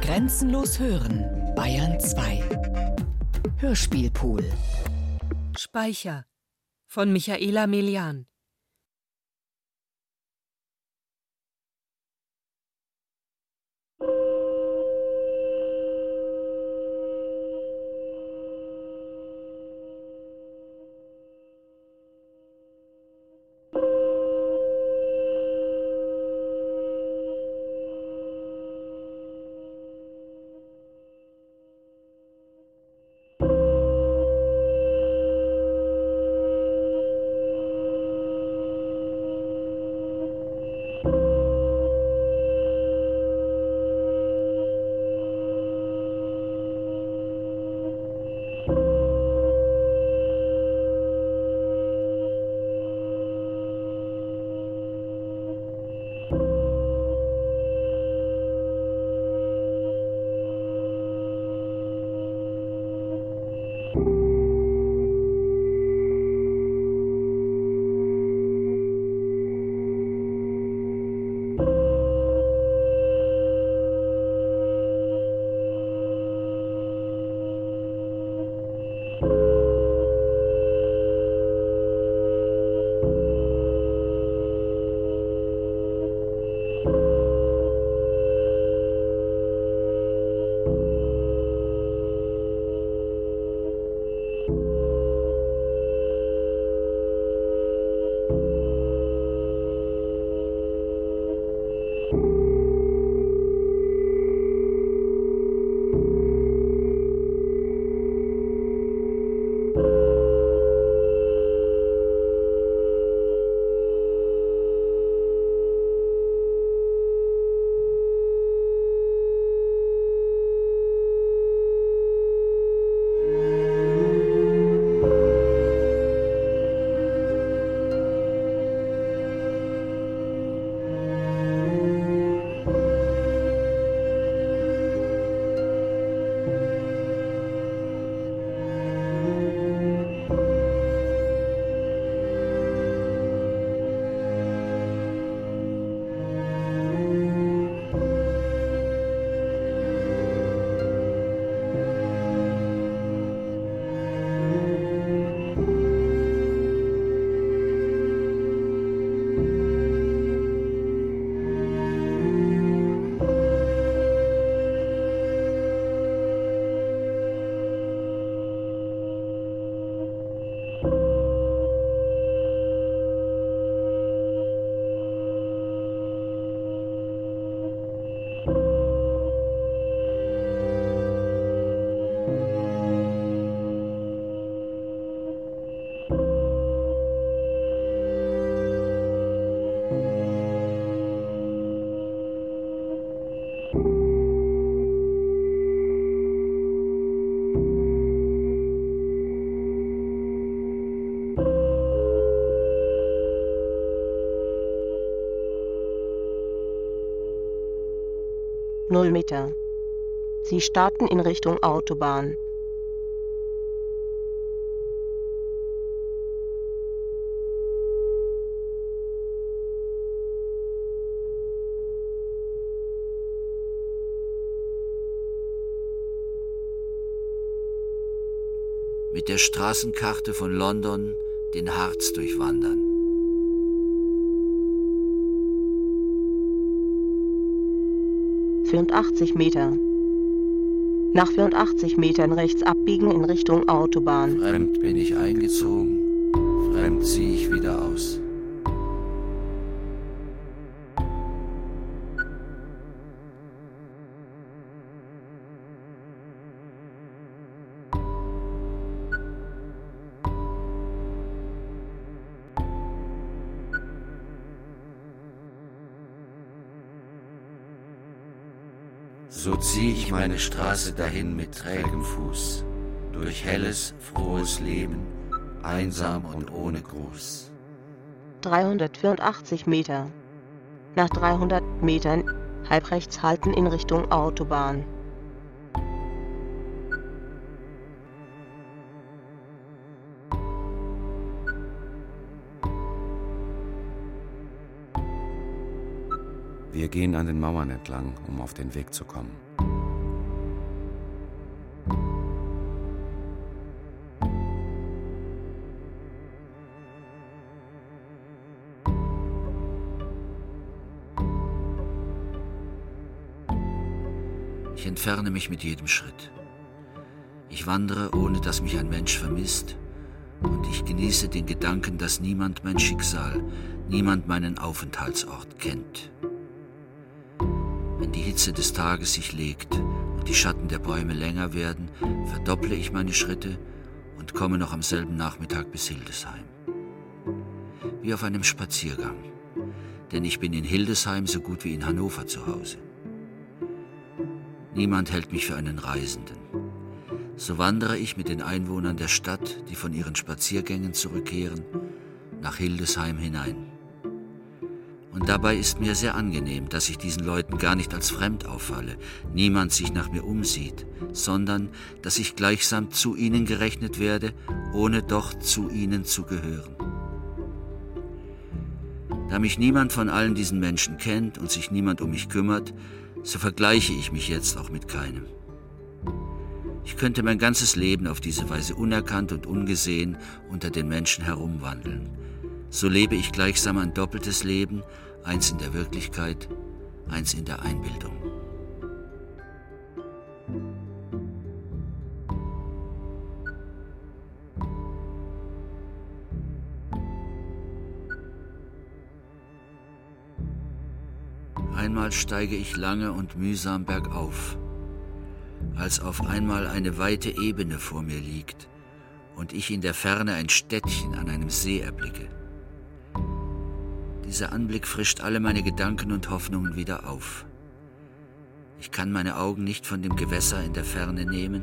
Grenzenlos hören, Bayern 2. Hörspielpool. Speicher von Michaela Melian. Null Meter. Sie starten in Richtung Autobahn. Mit der Straßenkarte von London den Harz durchwandern. 84 Meter. Nach 84 Metern rechts abbiegen in Richtung Autobahn. Fremd bin ich eingezogen, fremd ziehe ich wieder aus. So zieh ich meine Straße dahin mit trägem Fuß, durch helles, frohes Leben, einsam und ohne Gruß. 384 Meter. Nach 300 Metern halb rechts halten in Richtung Autobahn. Wir gehen an den Mauern entlang, um auf den Weg zu kommen. Ich entferne mich mit jedem Schritt. Ich wandere, ohne dass mich ein Mensch vermisst, und ich genieße den Gedanken, dass niemand mein Schicksal, niemand meinen Aufenthaltsort kennt. Wenn die Hitze des Tages sich legt und die Schatten der Bäume länger werden, verdopple ich meine Schritte und komme noch am selben Nachmittag bis Hildesheim. Wie auf einem Spaziergang, denn ich bin in Hildesheim so gut wie in Hannover zu Hause. Niemand hält mich für einen Reisenden. So wandere ich mit den Einwohnern der Stadt, die von ihren Spaziergängen zurückkehren, nach Hildesheim hinein. Und dabei ist mir sehr angenehm, dass ich diesen Leuten gar nicht als fremd auffalle, niemand sich nach mir umsieht, sondern dass ich gleichsam zu ihnen gerechnet werde, ohne doch zu ihnen zu gehören. Da mich niemand von allen diesen Menschen kennt und sich niemand um mich kümmert, so vergleiche ich mich jetzt auch mit keinem. Ich könnte mein ganzes Leben auf diese Weise unerkannt und ungesehen unter den Menschen herumwandeln. So lebe ich gleichsam ein doppeltes Leben, eins in der Wirklichkeit, eins in der Einbildung. Einmal steige ich lange und mühsam bergauf, als auf einmal eine weite Ebene vor mir liegt und ich in der Ferne ein Städtchen an einem See erblicke. Dieser Anblick frischt alle meine Gedanken und Hoffnungen wieder auf. Ich kann meine Augen nicht von dem Gewässer in der Ferne nehmen.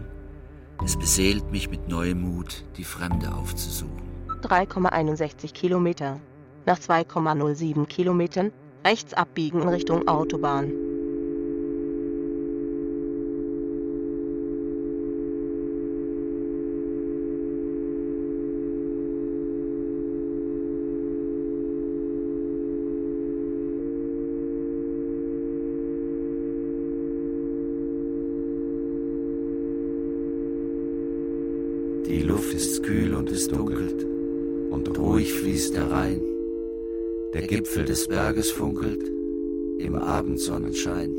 Es beseelt mich mit neuem Mut, die Fremde aufzusuchen. 3,61 Kilometer. Nach 2,07 Kilometern rechts abbiegen in Richtung Autobahn. Berges funkelt im Abendsonnenschein.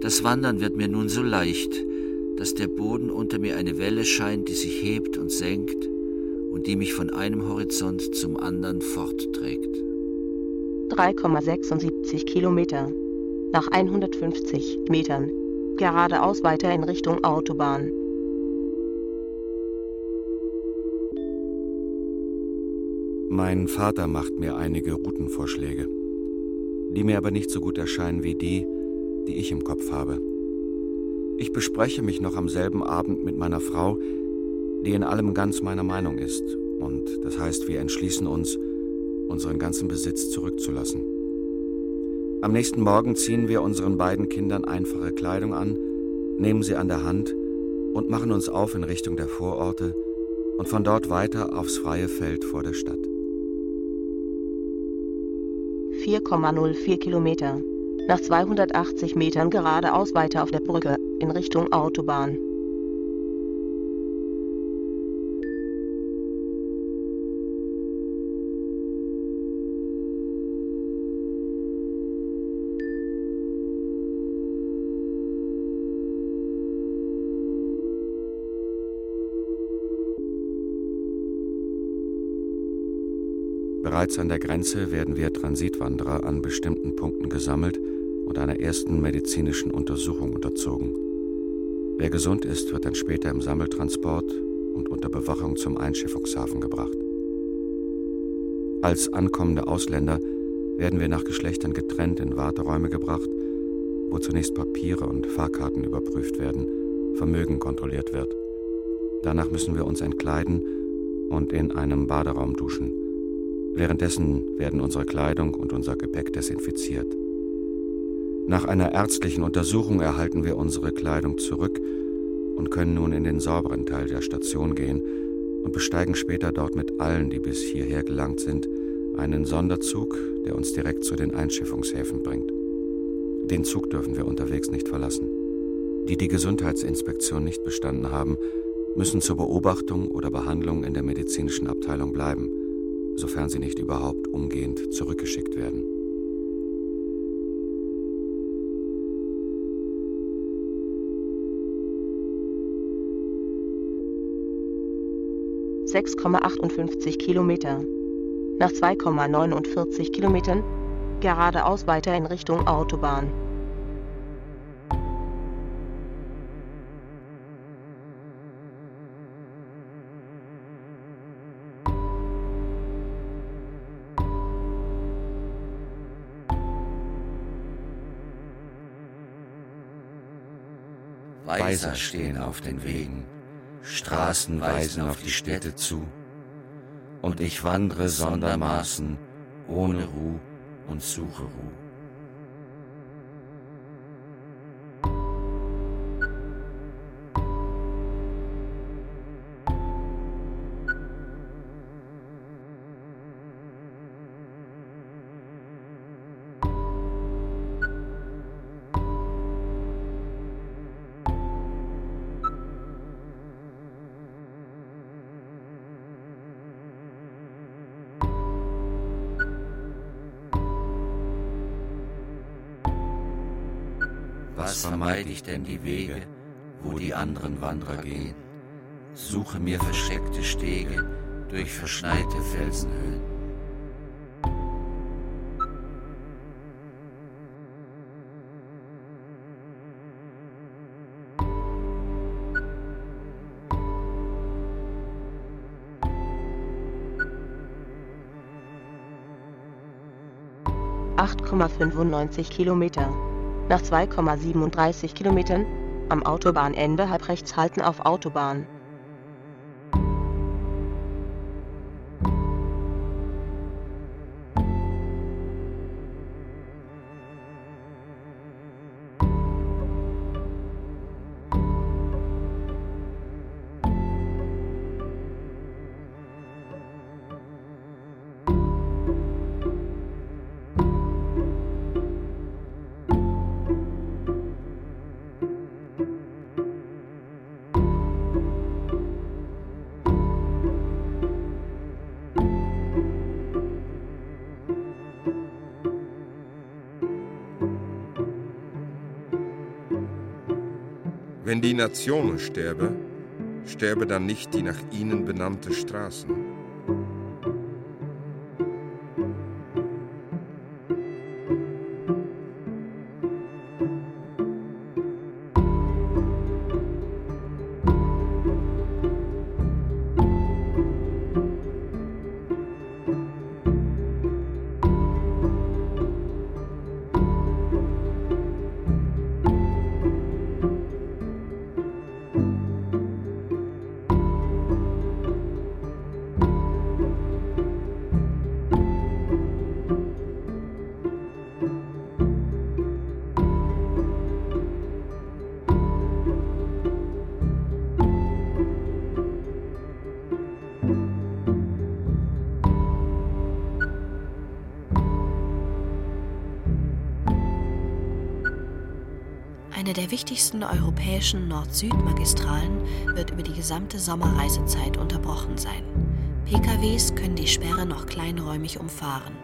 Das Wandern wird mir nun so leicht, dass der Boden unter mir eine Welle scheint, die sich hebt und senkt und die mich von einem Horizont zum anderen fortträgt. 3,76 Kilometer. Nach 150 Metern geradeaus weiter in Richtung Autobahn. Mein Vater macht mir einige Routenvorschläge, die mir aber nicht so gut erscheinen wie die, die ich im Kopf habe. Ich bespreche mich noch am selben Abend mit meiner Frau, die in allem ganz meiner Meinung ist, und das heißt, wir entschließen uns, unseren ganzen Besitz zurückzulassen. Am nächsten Morgen ziehen wir unseren beiden Kindern einfache Kleidung an, nehmen sie an der Hand und machen uns auf in Richtung der Vororte und von dort weiter aufs freie Feld vor der Stadt. 4,04 Kilometer. Nach 280 Metern geradeaus weiter auf der Brücke in Richtung Autobahn. Bereits an der Grenze werden wir Transitwanderer an bestimmten Punkten gesammelt und einer ersten medizinischen Untersuchung unterzogen. Wer gesund ist, wird dann später im Sammeltransport und unter Bewachung zum Einschiffungshafen gebracht. Als ankommende Ausländer werden wir nach Geschlechtern getrennt in Warteräume gebracht, wo zunächst Papiere und Fahrkarten überprüft werden, Vermögen kontrolliert wird. Danach müssen wir uns entkleiden und in einem Baderaum duschen. Währenddessen werden unsere Kleidung und unser Gepäck desinfiziert. Nach einer ärztlichen Untersuchung erhalten wir unsere Kleidung zurück und können nun in den sauberen Teil der Station gehen und besteigen später dort mit allen, die bis hierher gelangt sind, einen Sonderzug, der uns direkt zu den Einschiffungshäfen bringt. Den Zug dürfen wir unterwegs nicht verlassen. Die die Gesundheitsinspektion nicht bestanden haben, müssen zur Beobachtung oder Behandlung in der medizinischen Abteilung bleiben, sofern sie nicht überhaupt umgehend zurückgeschickt werden. 6,58 Kilometer. Nach 2,49 Kilometern geradeaus weiter in Richtung Autobahn. Weiser stehen auf den Wegen Straßen weisen auf die Städte zu, und ich wandre sondermaßen ohne Ruh und suche Ruh. Ich denn die Wege, wo die anderen Wanderer gehen? Suche mir versteckte Stege durch verschneite Felsenhöhen. Kilometer. Nach 2,37 Kilometern am Autobahnende halb rechts halten auf Autobahn. Die Nation sterbe, sterbe dann nicht die nach ihnen benannte Straßen. Der wichtigsten europäischen Nord-Süd-Magistralen wird über die gesamte Sommerreisezeit unterbrochen sein. PKWs können die Sperre noch kleinräumig umfahren.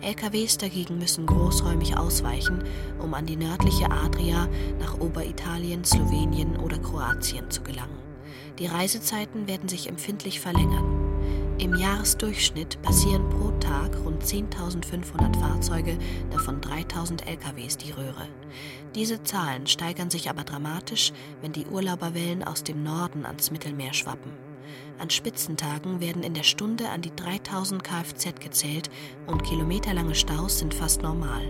LKWs dagegen müssen großräumig ausweichen, um an die nördliche Adria nach Oberitalien, Slowenien oder Kroatien zu gelangen. Die Reisezeiten werden sich empfindlich verlängern. Im Jahresdurchschnitt passieren pro Tag rund 10.500 Fahrzeuge, davon 3.000 LKWs die Röhre. Diese Zahlen steigern sich aber dramatisch, wenn die Urlauberwellen aus dem Norden ans Mittelmeer schwappen. An Spitzentagen werden in der Stunde an die 3000 Kfz gezählt und kilometerlange Staus sind fast normal.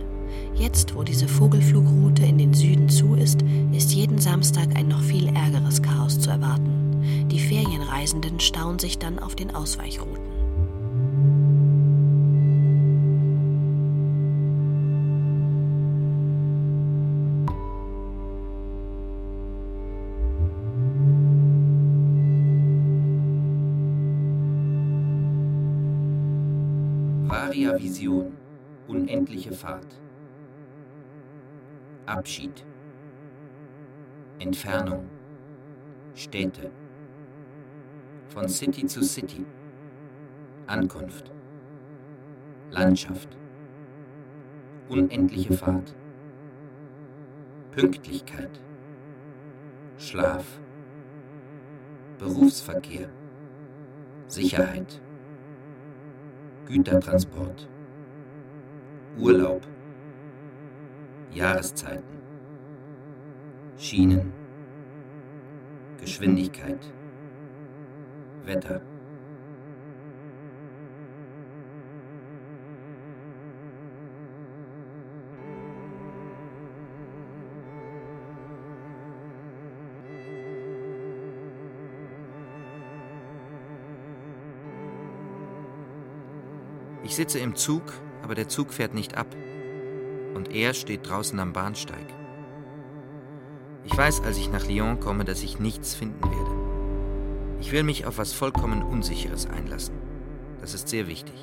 Jetzt, wo diese Vogelflugroute in den Süden zu ist, ist jeden Samstag ein noch viel ärgeres Chaos zu erwarten. Die Ferienreisenden stauen sich dann auf den Ausweichrouten. Varia Vision. Unendliche Fahrt. Abschied. Entfernung. Städte. Von City zu City. Ankunft. Landschaft. Unendliche Fahrt. Pünktlichkeit. Schlaf. Berufsverkehr. Sicherheit. Gütertransport. Urlaub. Jahreszeiten. Schienen. Geschwindigkeit. Wetter. Ich sitze im Zug, aber der Zug fährt nicht ab. Und er steht draußen am Bahnsteig. Ich weiß, als ich nach Lyon komme, dass ich nichts finden werde. Ich will mich auf was vollkommen Unsicheres einlassen. Das ist sehr wichtig.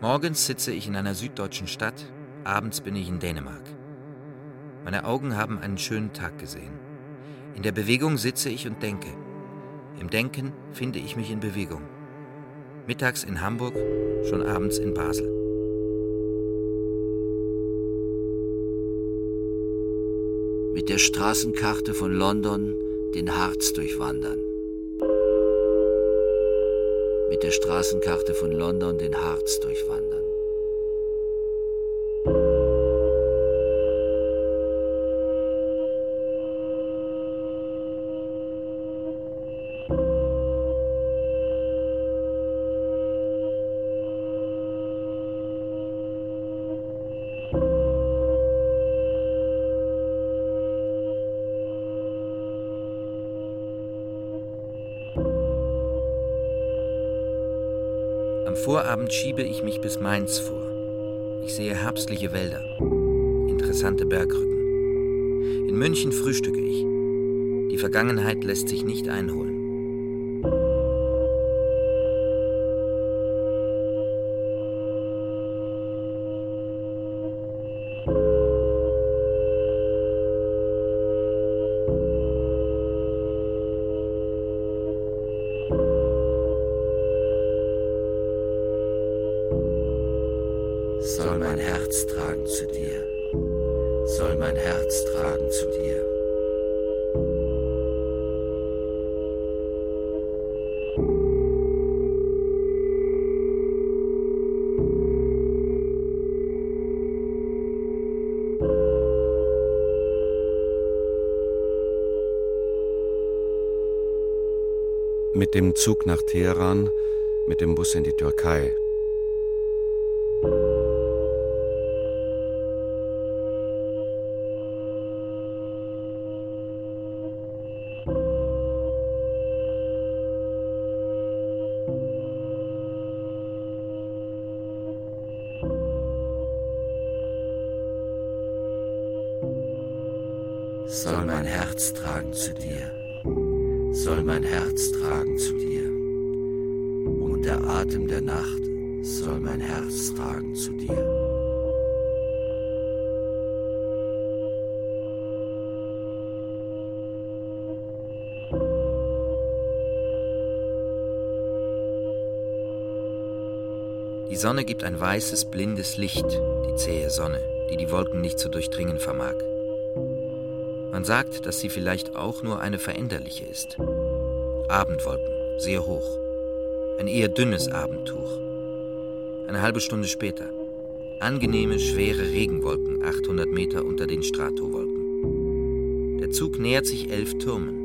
Morgens sitze ich in einer süddeutschen Stadt, abends bin ich in Dänemark. Meine Augen haben einen schönen Tag gesehen. In der Bewegung sitze ich und denke. Im Denken finde ich mich in Bewegung. Mittags in Hamburg, schon abends in Basel. Mit der Straßenkarte von London den Harz durchwandern. Mit der Straßenkarte von London den Harz durchwandern. Vorabend schiebe ich mich bis Mainz vor. Ich sehe herbstliche Wälder, interessante Bergrücken. In München frühstücke ich. Die Vergangenheit lässt sich nicht einholen. Mit dem Zug nach Teheran, mit dem Bus in die Türkei. Ein weißes, blindes Licht, die zähe Sonne, die die Wolken nicht zu durchdringen vermag. Man sagt, dass sie vielleicht auch nur eine veränderliche ist. Abendwolken, sehr hoch. Ein eher dünnes Abendtuch. Eine halbe Stunde später. Angenehme, schwere Regenwolken 800 Meter unter den Stratowolken. Der Zug nähert sich elf Türmen.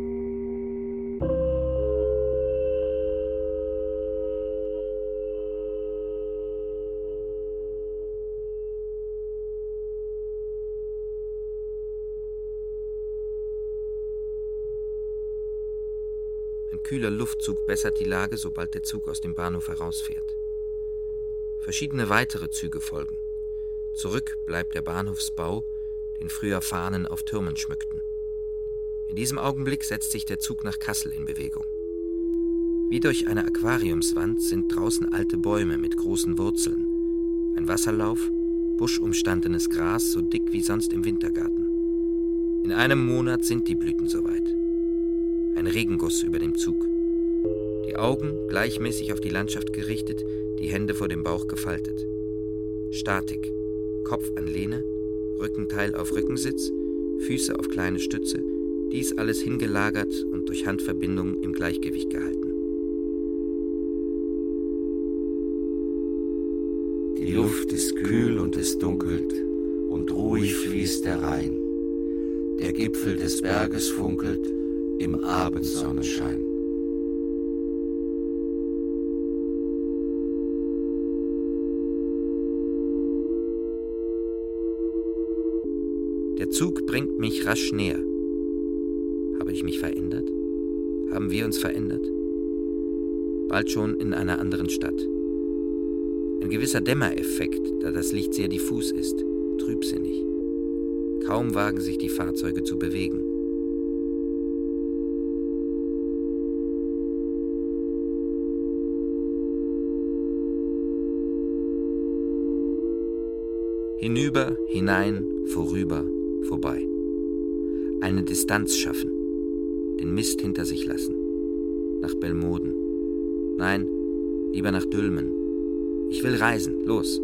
Luftzug bessert die Lage, sobald der Zug aus dem Bahnhof herausfährt. Verschiedene weitere Züge folgen. Zurück bleibt der Bahnhofsbau, den früher Fahnen auf Türmen schmückten. In diesem Augenblick setzt sich der Zug nach Kassel in Bewegung. Wie durch eine Aquariumswand sind draußen alte Bäume mit großen Wurzeln, ein Wasserlauf, buschumstandenes Gras so dick wie sonst im Wintergarten. In einem Monat sind die Blüten soweit. Ein Regenguss über dem Zug. Die Augen gleichmäßig auf die Landschaft gerichtet, die Hände vor dem Bauch gefaltet. Statik. Kopf an Lehne, Rückenteil auf Rückensitz, Füße auf kleine Stütze, dies alles hingelagert und durch Handverbindung im Gleichgewicht gehalten. Die Luft ist kühl und es dunkelt, und ruhig fließt der Rhein. Der Gipfel des Berges funkelt im Abendsonnenschein. Der Zug bringt mich rasch näher. Habe ich mich verändert? Haben wir uns verändert? Bald schon in einer anderen Stadt. Ein gewisser Dämmereffekt, da das Licht sehr diffus ist, trübsinnig. Kaum wagen sich die Fahrzeuge zu bewegen. Hinüber, hinein, vorüber, vorbei. Eine Distanz schaffen, den Mist hinter sich lassen. Nach Belmoden. Nein, lieber nach Dülmen. Ich will reisen, los.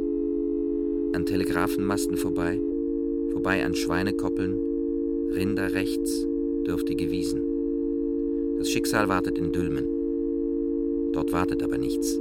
An Telegrafenmasten vorbei, vorbei an Schweinekoppeln, Rinder rechts, dürftige Wiesen. Das Schicksal wartet in Dülmen. Dort wartet aber nichts.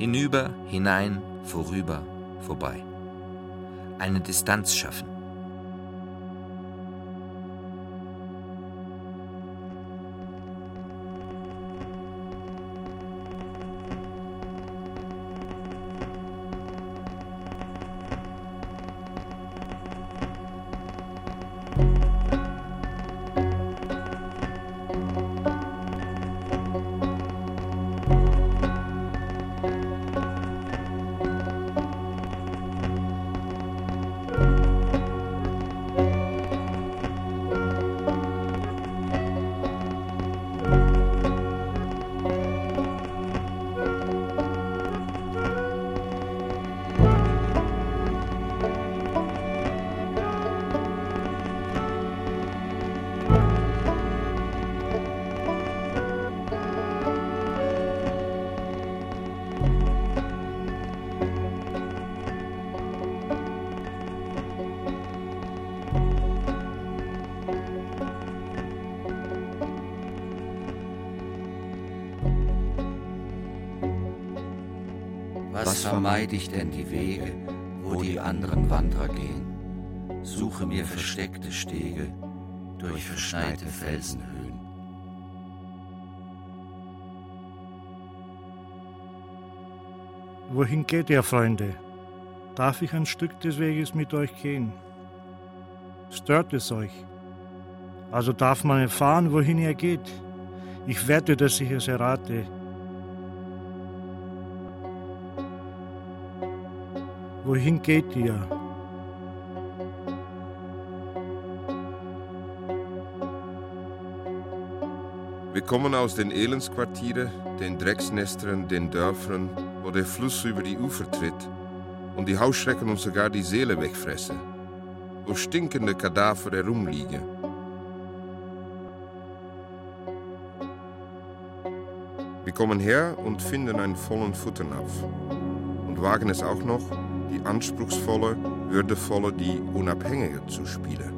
Hinüber, hinein, vorüber, vorbei. Eine Distanz schaffen. Vermeide ich denn die Wege, wo die anderen Wanderer gehen? Suche mir versteckte Stege durch verschneite Felsenhöhen. Wohin geht ihr, Freunde? Darf ich ein Stück des Weges mit euch gehen? Stört es euch? Also darf man erfahren, wohin ihr geht. Ich wette, dass ich es errate. Wohin geht ihr? Wir kommen aus den Elendsquartieren, den Drecksnestern, den Dörfern, wo der Fluss über die Ufer tritt und die Hausschrecken uns sogar die Seele wegfressen, wo stinkende Kadaver herumliegen. Wir kommen her und finden einen vollen Futternapf und wagen es auch noch, die anspruchsvolle, würdevolle, die unabhängige zu spielen.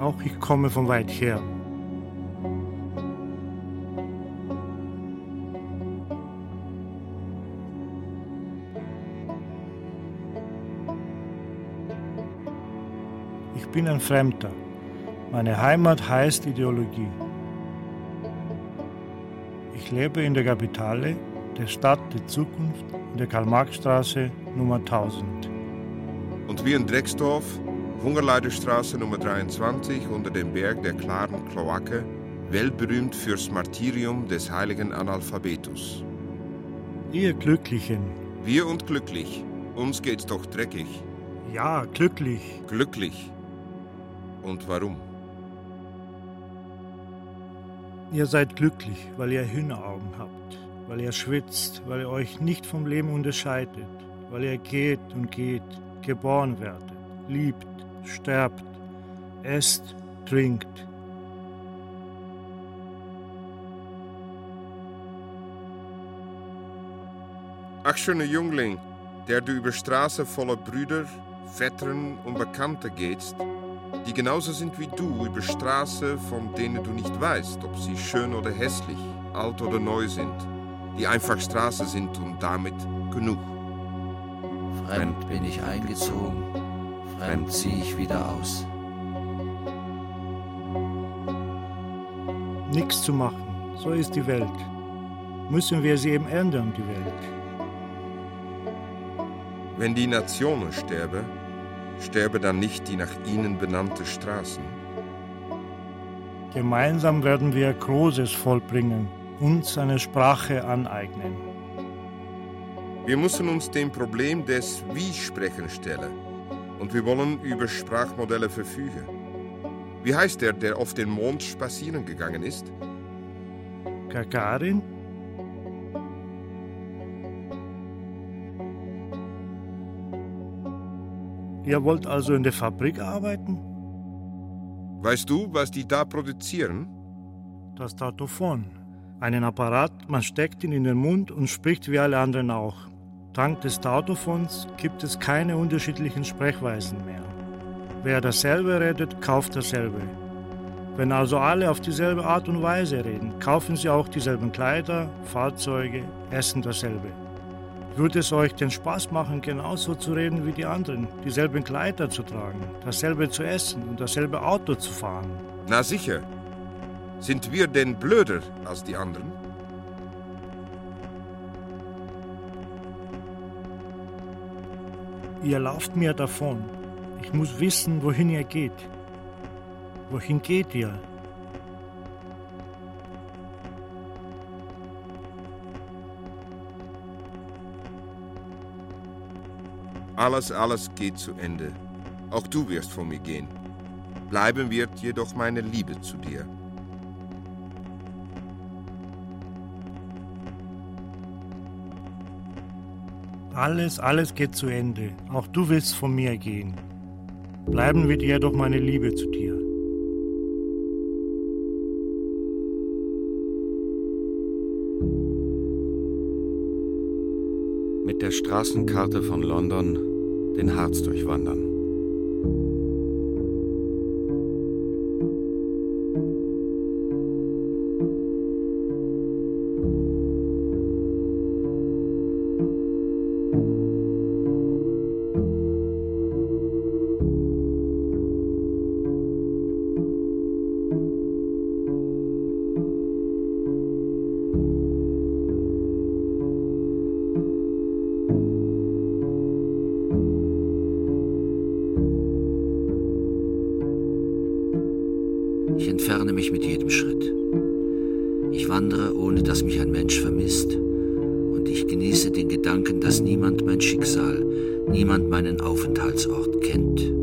Auch ich komme von weit her. Ich bin ein Fremder. Meine Heimat heißt Ideologie. Ich lebe in der Kapitale, der Stadt der Zukunft, in der Karl-Marx-Straße Nummer 1000. Und wir in Drecksdorf, Hungerleiderstraße Nummer 23 unter dem Berg der klaren Kloake, weltberühmt fürs Martyrium des heiligen Analphabetus. Ihr Glücklichen. Wir und glücklich. Uns geht's doch dreckig. Ja, glücklich. Glücklich. Und warum? Ihr seid glücklich, weil ihr Hühneraugen habt, weil ihr schwitzt, weil ihr euch nicht vom Leben unterscheidet, weil ihr geht und geht, geboren werdet, liebt, sterbt, esst, trinkt. Ach, schöner Jüngling, der du über Straße voller Brüder, Vettern und Bekannte gehst, die genauso sind wie du über Straße, von denen du nicht weißt, ob sie schön oder hässlich, alt oder neu sind, die einfach Straße sind und damit genug. Fremd bin ich eingezogen, fremd ziehe ich wieder aus. Nichts zu machen, so ist die Welt. Müssen wir sie eben ändern, die Welt. Wenn die Nationen sterben, sterbe dann nicht die nach ihnen benannte Straßen. Gemeinsam werden wir Großes vollbringen, uns eine Sprache aneignen. Wir müssen uns dem Problem des Wie-Sprechen stellen und wir wollen über Sprachmodelle verfügen. Wie heißt der, der auf den Mond spazieren gegangen ist? Gagarin? Ihr wollt also in der Fabrik arbeiten? Weißt du, was die da produzieren? Das Tautophon. Einen Apparat, man steckt ihn in den Mund und spricht wie alle anderen auch. Dank des Tautophons gibt es keine unterschiedlichen Sprechweisen mehr. Wer dasselbe redet, kauft dasselbe. Wenn also alle auf dieselbe Art und Weise reden, kaufen sie auch dieselben Kleider, Fahrzeuge, essen dasselbe. Würde es euch den Spaß machen, genauso zu reden wie die anderen, dieselben Kleider zu tragen, dasselbe zu essen und dasselbe Auto zu fahren? Na sicher. Sind wir denn blöder als die anderen? Ihr lauft mir davon. Ich muss wissen, wohin ihr geht. Wohin geht ihr? Alles, alles geht zu Ende. Auch du wirst von mir gehen. Bleiben wird jedoch meine Liebe zu dir. Alles, alles geht zu Ende. Auch du willst von mir gehen. Bleiben wird jedoch meine Liebe zu dir. Mit der Straßenkarte von London den Harz durchwandern. Mich mit jedem Schritt. Ich wandere, ohne dass mich ein Mensch vermisst, und ich genieße den Gedanken, dass niemand mein Schicksal, niemand meinen Aufenthaltsort kennt.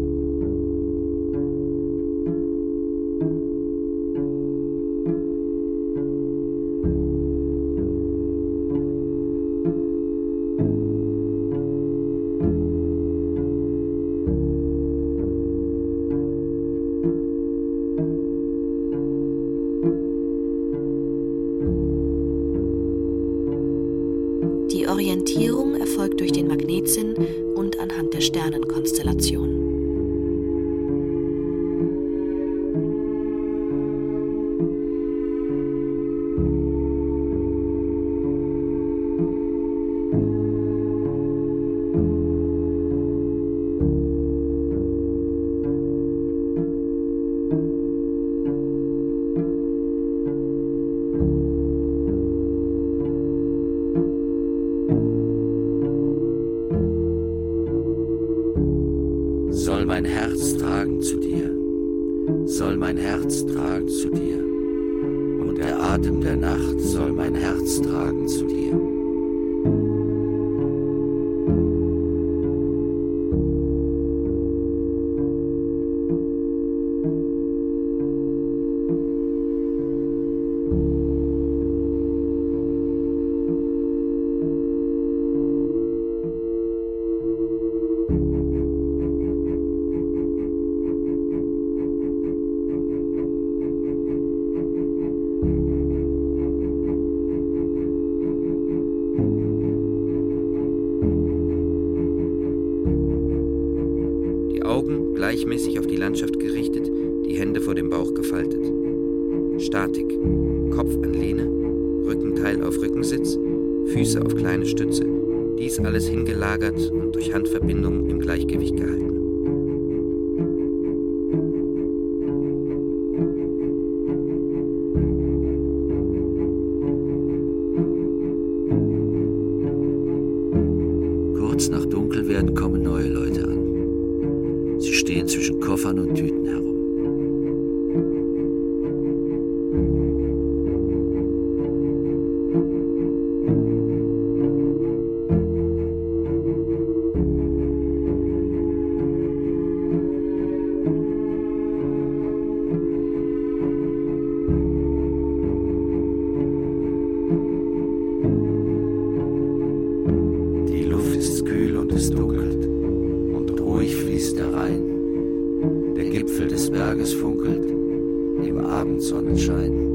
Im Abendsonnenschein.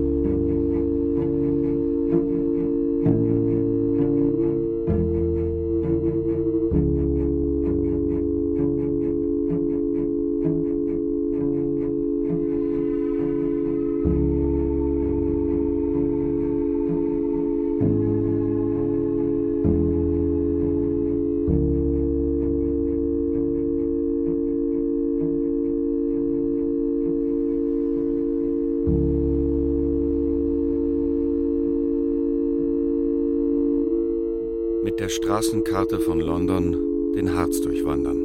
Der Straßenkarte von London den Harz durchwandern.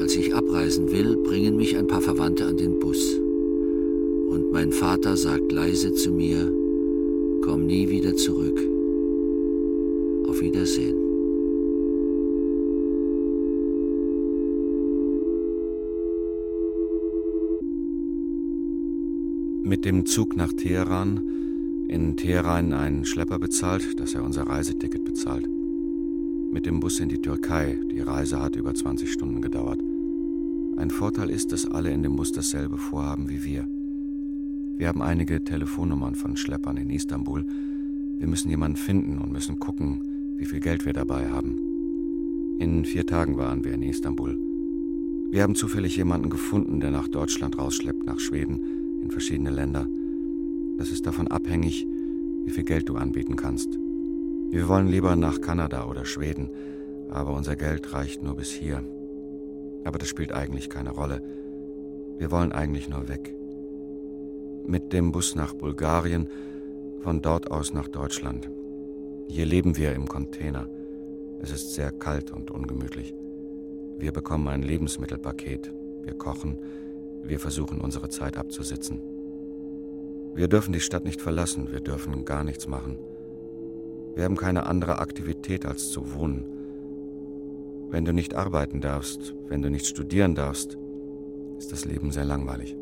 Als ich abreisen will, bringen mich ein paar Verwandte an den Bus. Und mein Vater sagt leise zu mir, Zug nach Teheran, in Teheran einen Schlepper bezahlt, dass er unser Reiseticket bezahlt. Mit dem Bus in die Türkei, die Reise hat über 20 Stunden gedauert. Ein Vorteil ist, dass alle in dem Bus dasselbe vorhaben wie wir. Wir haben einige Telefonnummern von Schleppern in Istanbul. Wir müssen jemanden finden und müssen gucken, wie viel Geld wir dabei haben. In vier Tagen waren wir in Istanbul. Wir haben zufällig jemanden gefunden, der nach Deutschland rausschleppt, nach Schweden, in verschiedene Länder. Das ist davon abhängig, wie viel Geld du anbieten kannst. Wir wollen lieber nach Kanada oder Schweden, aber unser Geld reicht nur bis hier. Aber das spielt eigentlich keine Rolle. Wir wollen eigentlich nur weg. Mit dem Bus nach Bulgarien, von dort aus nach Deutschland. Hier leben wir im Container. Es ist sehr kalt und ungemütlich. Wir bekommen ein Lebensmittelpaket. Wir kochen, wir versuchen unsere Zeit abzusitzen. Wir dürfen die Stadt nicht verlassen, wir dürfen gar nichts machen. Wir haben keine andere Aktivität als zu wohnen. Wenn du nicht arbeiten darfst, wenn du nicht studieren darfst, ist das Leben sehr langweilig.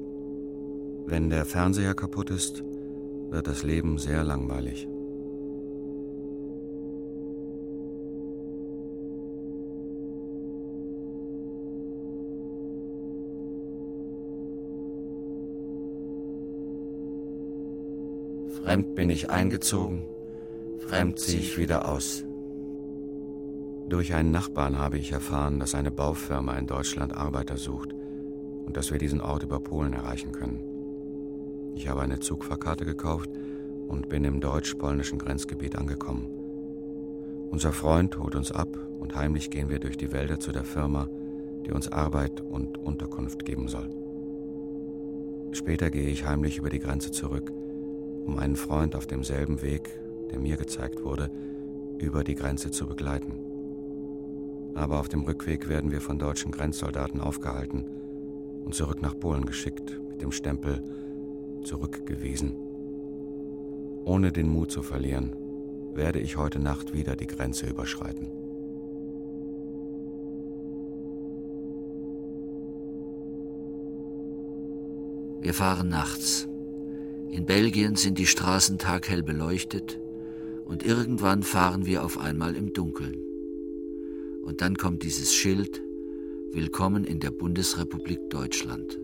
Wenn der Fernseher kaputt ist, wird das Leben sehr langweilig. Fremd bin ich eingezogen, fremd ziehe ich wieder aus. Durch einen Nachbarn habe ich erfahren, dass eine Baufirma in Deutschland Arbeiter sucht und dass wir diesen Ort über Polen erreichen können. Ich habe eine Zugfahrkarte gekauft und bin im deutsch-polnischen Grenzgebiet angekommen. Unser Freund holt uns ab und heimlich gehen wir durch die Wälder zu der Firma, die uns Arbeit und Unterkunft geben soll. Später gehe ich heimlich über die Grenze zurück um einen Freund auf demselben Weg, der mir gezeigt wurde, über die Grenze zu begleiten. Aber auf dem Rückweg werden wir von deutschen Grenzsoldaten aufgehalten und zurück nach Polen geschickt mit dem Stempel zurückgewiesen. Ohne den Mut zu verlieren, werde ich heute Nacht wieder die Grenze überschreiten. Wir fahren nachts. In Belgien sind die Straßen taghell beleuchtet und irgendwann fahren wir auf einmal im Dunkeln. Und dann kommt dieses Schild Willkommen in der Bundesrepublik Deutschland.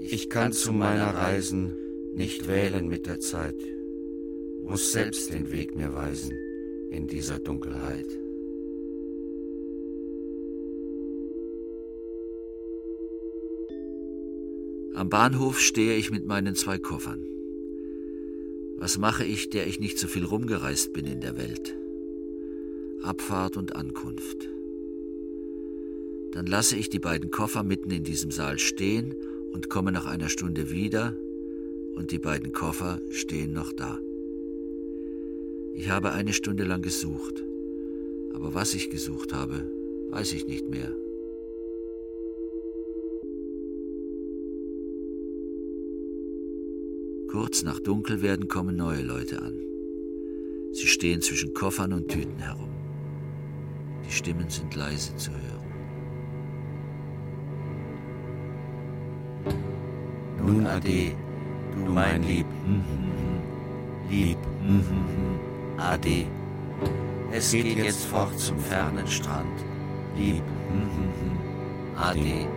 Ich kann zu meiner Reisen nicht wählen mit der Zeit, muss selbst den Weg mir weisen in dieser Dunkelheit. Am Bahnhof stehe ich mit meinen zwei Koffern. Was mache ich, der ich nicht so viel rumgereist bin in der Welt? Abfahrt und Ankunft. Dann lasse ich die beiden Koffer mitten in diesem Saal stehen und komme nach einer Stunde wieder und die beiden Koffer stehen noch da. Ich habe eine Stunde lang gesucht, aber was ich gesucht habe, weiß ich nicht mehr. Kurz nach Dunkelwerden kommen neue Leute an. Sie stehen zwischen Koffern und Tüten herum. Die Stimmen sind leise zu hören. Nun ade, du mein Lieb, Lieb, ade. Es geht jetzt fort zum fernen Strand, Lieb, ade.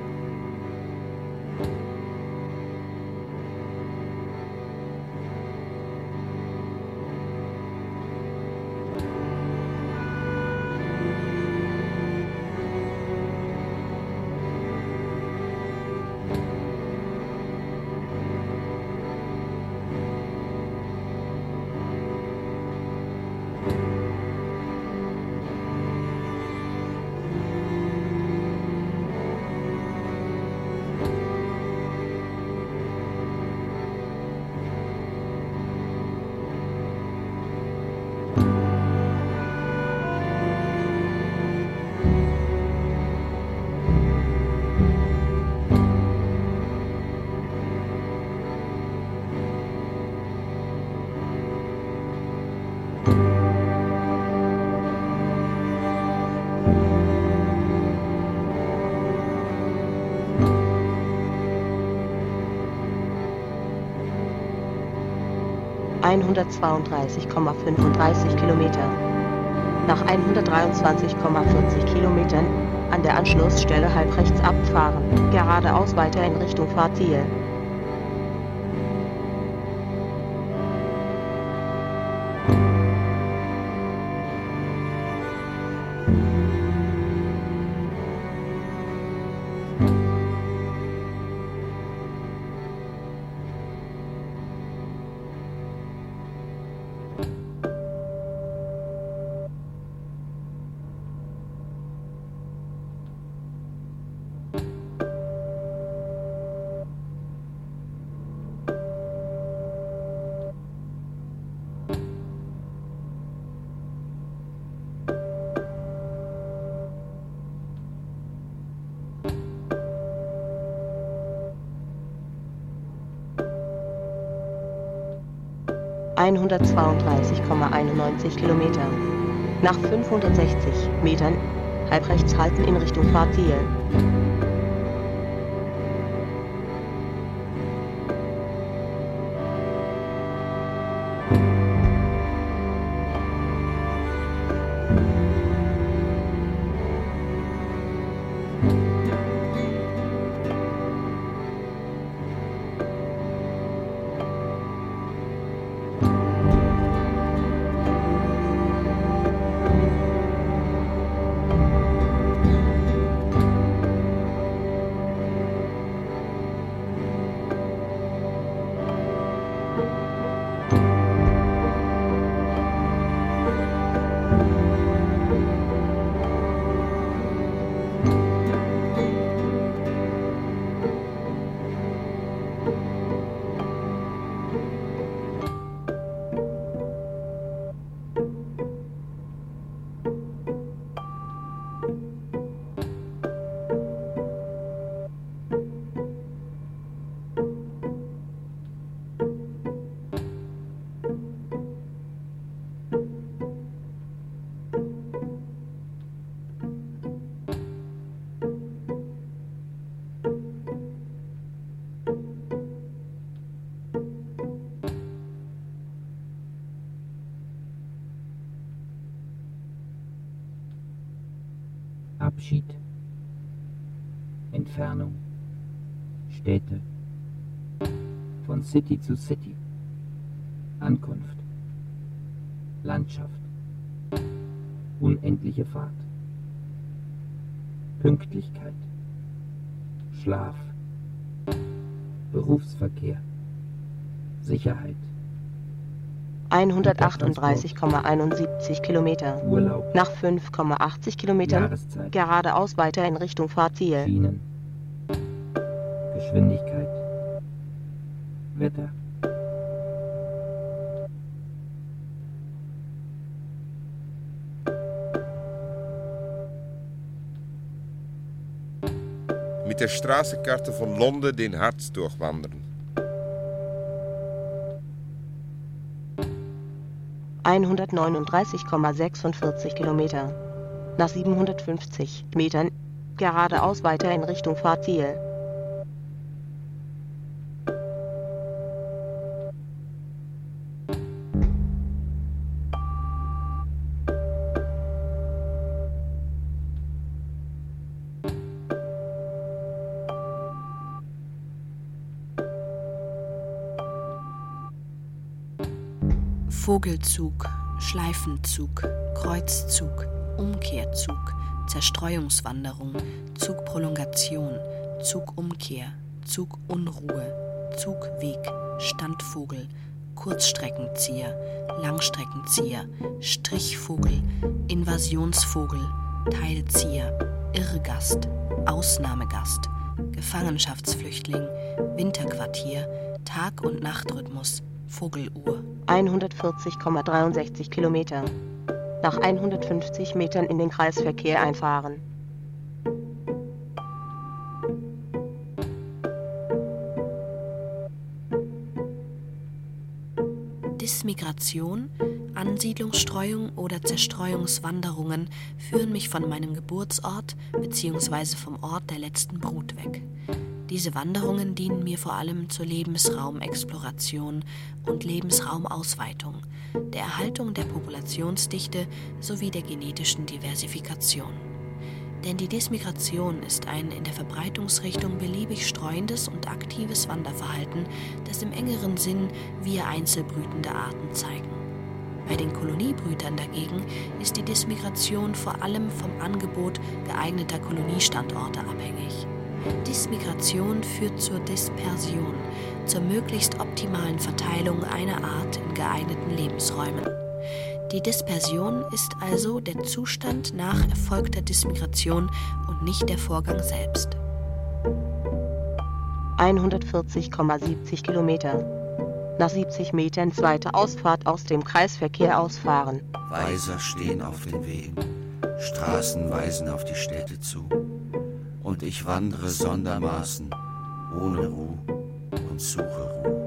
132,35 Kilometer. Nach 123,40 Kilometern an der Anschlussstelle halb rechts abfahren, geradeaus weiter in Richtung Fahrziel. 132,91 Kilometer. Nach 560 Metern halbrechts halten in Richtung Fahrziel. Entfernung, Städte, von City zu City, Ankunft, Landschaft, unendliche Fahrt, Pünktlichkeit, Schlaf, Berufsverkehr, Sicherheit. 138,71 Kilometer. Urlaub. Nach 5,80 Kilometern geradeaus weiter in Richtung Fahrziel. Schienen, Geschwindigkeit, Wetter. Mit der Straßenkarte von Londen den Harz durchwandern. 139,46 Kilometer. Nach 750 Metern geradeaus weiter in Richtung Fahrziel. Vogelzug, Schleifenzug, Kreuzzug, Umkehrzug, Zerstreuungswanderung, Zugprolongation, Zugumkehr, Zugunruhe, Zugweg, Standvogel, Kurzstreckenzieher, Langstreckenzieher, Strichvogel, Invasionsvogel, Teilzieher, Irrgast, Ausnahmegast, Gefangenschaftsflüchtling, Winterquartier, Tag- und Nachtrhythmus, Vogeluhr. 140,63 Kilometer. Nach 150 Metern in den Kreisverkehr einfahren. Dismigration, Ansiedlungsstreuung oder Zerstreuungswanderungen führen mich von meinem Geburtsort bzw. vom Ort der letzten Brut weg. Diese Wanderungen dienen mir vor allem zur Lebensraumexploration und Lebensraumausweitung, der Erhaltung der Populationsdichte sowie der genetischen Diversifikation. Denn die Dismigration ist ein in der Verbreitungsrichtung beliebig streuendes und aktives Wanderverhalten, das im engeren Sinn wir einzelbrütende Arten zeigen. Bei den Koloniebrütern dagegen ist die Dismigration vor allem vom Angebot geeigneter Koloniestandorte abhängig. Dismigration führt zur Dispersion, zur möglichst optimalen Verteilung einer Art in geeigneten Lebensräumen. Die Dispersion ist also der Zustand nach erfolgter Dismigration und nicht der Vorgang selbst. 140,70 Kilometer. Nach 70 Metern zweite Ausfahrt aus dem Kreisverkehr ausfahren. Weiser stehen auf den Wegen, Straßen weisen auf die Städte zu. Und ich wandere sondermaßen, ohne Ruhe und suche Ruhe.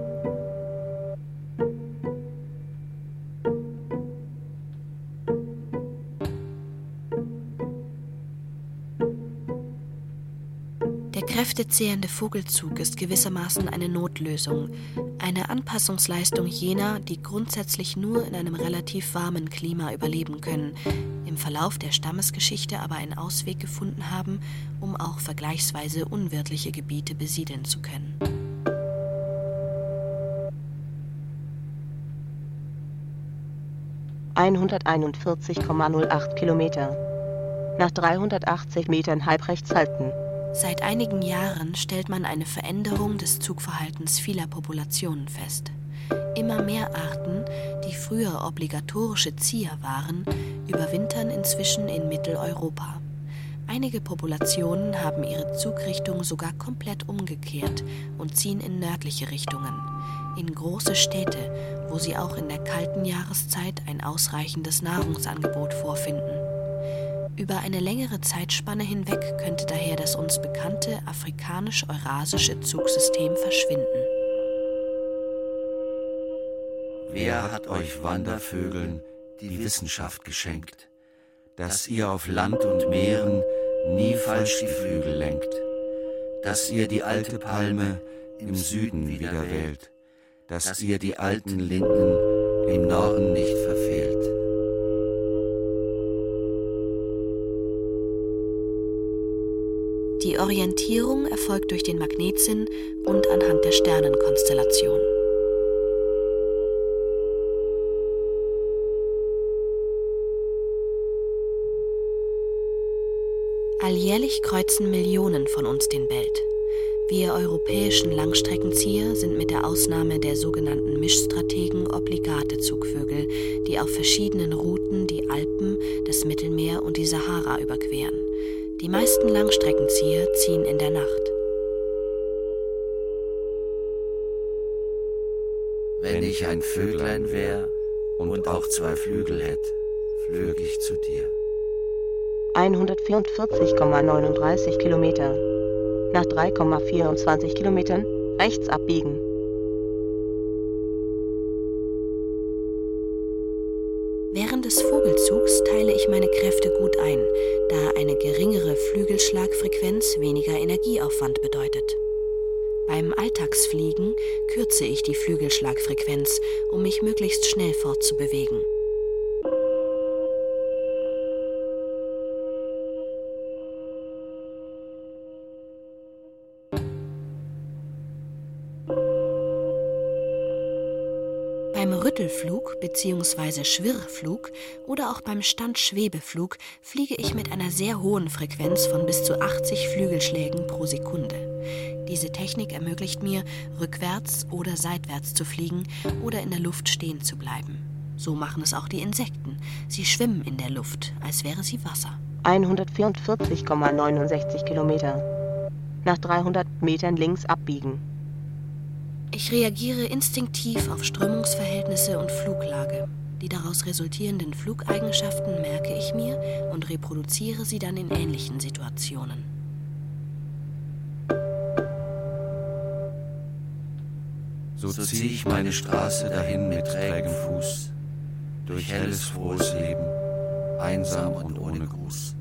kräftezehrende Vogelzug ist gewissermaßen eine Notlösung, eine Anpassungsleistung jener, die grundsätzlich nur in einem relativ warmen Klima überleben können, im Verlauf der Stammesgeschichte aber einen Ausweg gefunden haben, um auch vergleichsweise unwirtliche Gebiete besiedeln zu können. ...141,08 Kilometer. Nach 380 Metern halbrechts halten. Seit einigen Jahren stellt man eine Veränderung des Zugverhaltens vieler Populationen fest. Immer mehr Arten, die früher obligatorische Zieher waren, überwintern inzwischen in Mitteleuropa. Einige Populationen haben ihre Zugrichtung sogar komplett umgekehrt und ziehen in nördliche Richtungen, in große Städte, wo sie auch in der kalten Jahreszeit ein ausreichendes Nahrungsangebot vorfinden. Über eine längere Zeitspanne hinweg könnte daher das uns bekannte afrikanisch-eurasische Zugsystem verschwinden. Wer hat euch Wandervögeln die Wissenschaft geschenkt, dass ihr auf Land und Meeren nie falsch die Flügel lenkt, dass ihr die alte Palme im Süden wieder wählt, dass ihr die alten Linden im Norden nicht verfehlt. Orientierung erfolgt durch den Magnetsinn und anhand der Sternenkonstellation. Alljährlich kreuzen Millionen von uns den Belt. Wir europäischen Langstreckenzieher sind mit der Ausnahme der sogenannten Mischstrategen obligate Zugvögel, die auf verschiedenen Routen die Alpen, das Mittelmeer und die Sahara überqueren. Die meisten Langstreckenzieher ziehen in der Nacht. Wenn ich ein Vöglein wär und auch zwei Flügel hätte, flög ich zu dir. 144,39 Kilometer. Nach 3,24 Kilometern rechts abbiegen. Während des Vogelzugs teile ich meine Flügelschlagfrequenz weniger Energieaufwand bedeutet. Beim Alltagsfliegen kürze ich die Flügelschlagfrequenz, um mich möglichst schnell fortzubewegen. Rüttelflug bzw. Schwirrflug oder auch beim Standschwebeflug fliege ich mit einer sehr hohen Frequenz von bis zu 80 Flügelschlägen pro Sekunde. Diese Technik ermöglicht mir, rückwärts oder seitwärts zu fliegen oder in der Luft stehen zu bleiben. So machen es auch die Insekten. Sie schwimmen in der Luft, als wäre sie Wasser. 144,69 Kilometer. Nach 300 Metern links abbiegen. Ich reagiere instinktiv auf Strömungsverhältnisse und Fluglage. Die daraus resultierenden Flugeigenschaften merke ich mir und reproduziere sie dann in ähnlichen Situationen. So ziehe ich meine Straße dahin mit trägem Fuß, durch helles, frohes Leben, einsam und ohne Gruß.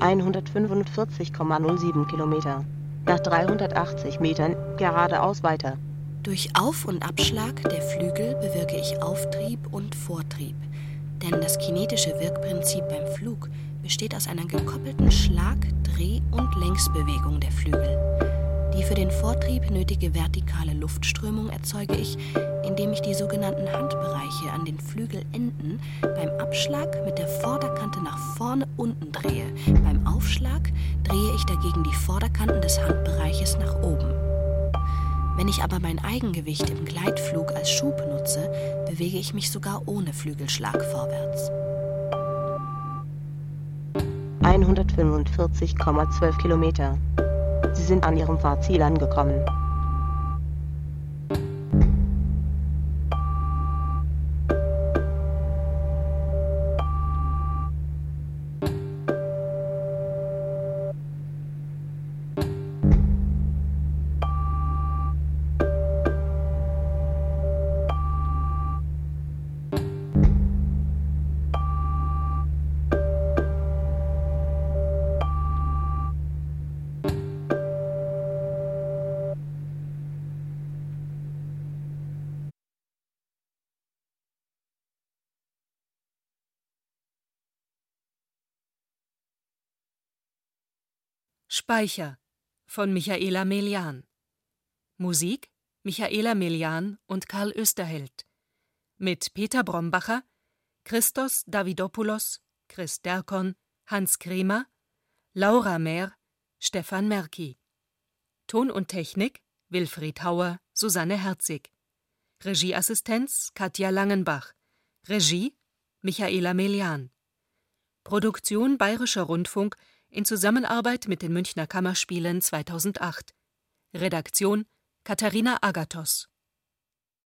145,07 Kilometer. Nach 380 Metern geradeaus weiter. Durch Auf- und Abschlag der Flügel bewirke ich Auftrieb und Vortrieb. Denn das kinetische Wirkprinzip beim Flug besteht aus einer gekoppelten Schlag-, Dreh- und Längsbewegung der Flügel. Die für den Vortrieb nötige vertikale Luftströmung erzeuge ich, indem ich die sogenannten Handbereiche an den Flügelenden beim Abschlag mit der Vorderkante nach vorne unten drehe. Beim Aufschlag drehe ich dagegen die Vorderkanten des Handbereiches nach oben. Wenn ich aber mein Eigengewicht im Gleitflug als Schub nutze, bewege ich mich sogar ohne Flügelschlag vorwärts. 145,12 Kilometer. Sie sind an Ihrem Fahrziel angekommen. Speicher von Michaela Melian. Musik Michaela Melian und Karl Österheld. Mit Peter Brombacher, Christos Davidopoulos, Chris Derkon, Hans Kremer, Laura Mehr, Stefan Merki. Ton und Technik Wilfried Hauer, Susanne Herzig. Regieassistenz Katja Langenbach. Regie Michaela Melian. Produktion Bayerischer Rundfunk in Zusammenarbeit mit den Münchner Kammerspielen 2008. Redaktion Katharina Agathos